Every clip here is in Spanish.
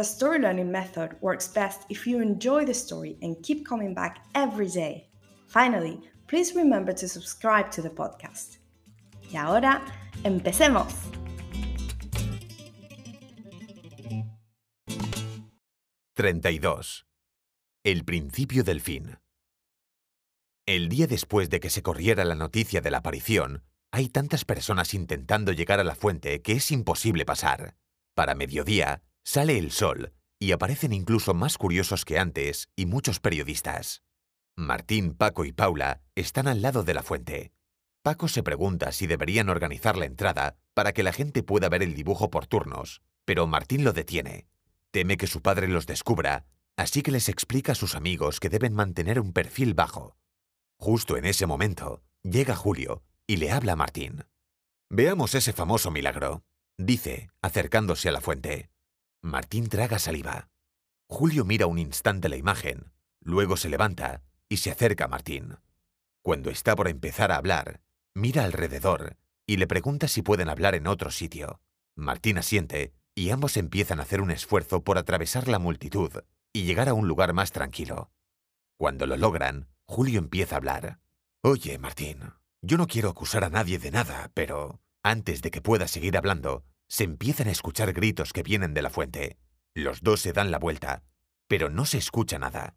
the story learning method works best if you enjoy the story and keep coming back every day. Finally, please remember to subscribe to the podcast. Y ahora, empecemos. «32. El principio del fin. El día después de que se corriera la noticia de la aparición, hay tantas personas intentando llegar a la fuente que es imposible pasar. Para mediodía, sale el sol y aparecen incluso más curiosos que antes y muchos periodistas. Martín, Paco y Paula están al lado de la fuente. Paco se pregunta si deberían organizar la entrada para que la gente pueda ver el dibujo por turnos, pero Martín lo detiene. Teme que su padre los descubra, así que les explica a sus amigos que deben mantener un perfil bajo. Justo en ese momento, llega Julio y le habla a Martín. Veamos ese famoso milagro, dice, acercándose a la fuente. Martín traga saliva. Julio mira un instante la imagen, luego se levanta y se acerca a Martín. Cuando está por empezar a hablar, mira alrededor y le pregunta si pueden hablar en otro sitio. Martín asiente y ambos empiezan a hacer un esfuerzo por atravesar la multitud y llegar a un lugar más tranquilo. Cuando lo logran, Julio empieza a hablar. Oye, Martín, yo no quiero acusar a nadie de nada, pero antes de que pueda seguir hablando, se empiezan a escuchar gritos que vienen de la fuente. Los dos se dan la vuelta, pero no se escucha nada.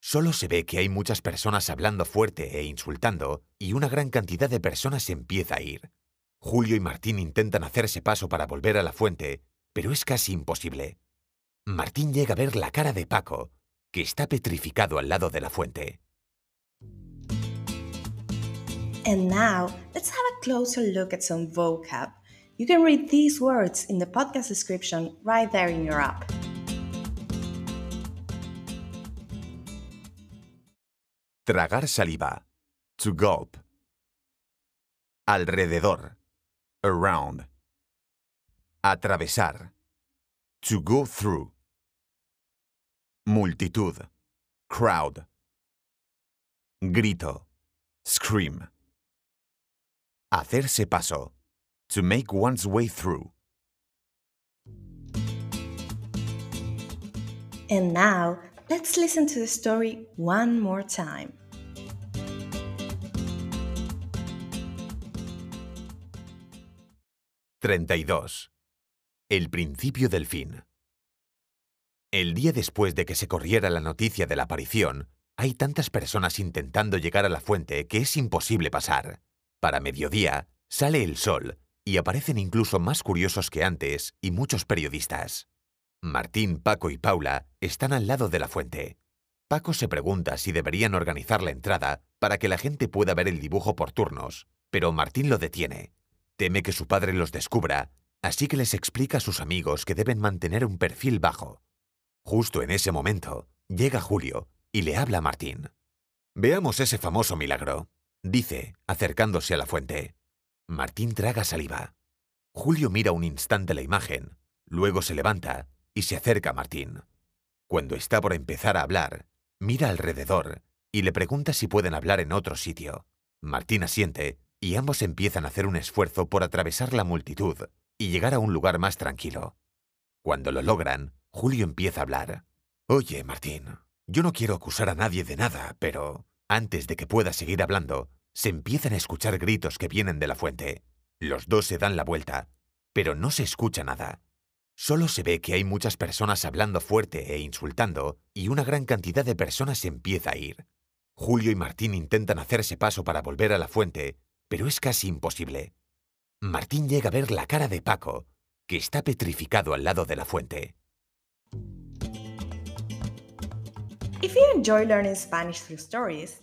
Solo se ve que hay muchas personas hablando fuerte e insultando, y una gran cantidad de personas empieza a ir. Julio y Martín intentan hacerse paso para volver a la fuente, pero es casi imposible. Martín llega a ver la cara de Paco, que está petrificado al lado de la fuente. And now, let's have a closer look at some vocab. You can read these words in the podcast description right there in your app. Tragar saliva. To gulp. Alrededor. Around. Atravesar. To go through. Multitud. Crowd. Grito. Scream. Hacerse paso. To make one's way through. And now, let's listen to the story one more time. «32. El principio del fin. El día después de que se corriera la noticia de la aparición, hay tantas personas intentando llegar a la fuente que es imposible pasar. Para mediodía, sale el sol y aparecen incluso más curiosos que antes y muchos periodistas. Martín, Paco y Paula están al lado de la fuente. Paco se pregunta si deberían organizar la entrada para que la gente pueda ver el dibujo por turnos, pero Martín lo detiene. Teme que su padre los descubra, así que les explica a sus amigos que deben mantener un perfil bajo. Justo en ese momento, llega Julio y le habla a Martín. Veamos ese famoso milagro, dice, acercándose a la fuente. Martín traga saliva. Julio mira un instante la imagen, luego se levanta y se acerca a Martín. Cuando está por empezar a hablar, mira alrededor y le pregunta si pueden hablar en otro sitio. Martín asiente y ambos empiezan a hacer un esfuerzo por atravesar la multitud y llegar a un lugar más tranquilo. Cuando lo logran, Julio empieza a hablar. Oye, Martín, yo no quiero acusar a nadie de nada, pero antes de que pueda seguir hablando, se empiezan a escuchar gritos que vienen de la fuente. Los dos se dan la vuelta, pero no se escucha nada. Solo se ve que hay muchas personas hablando fuerte e insultando y una gran cantidad de personas empieza a ir. Julio y Martín intentan hacerse paso para volver a la fuente, pero es casi imposible. Martín llega a ver la cara de Paco, que está petrificado al lado de la fuente. If you enjoy learning Spanish through stories,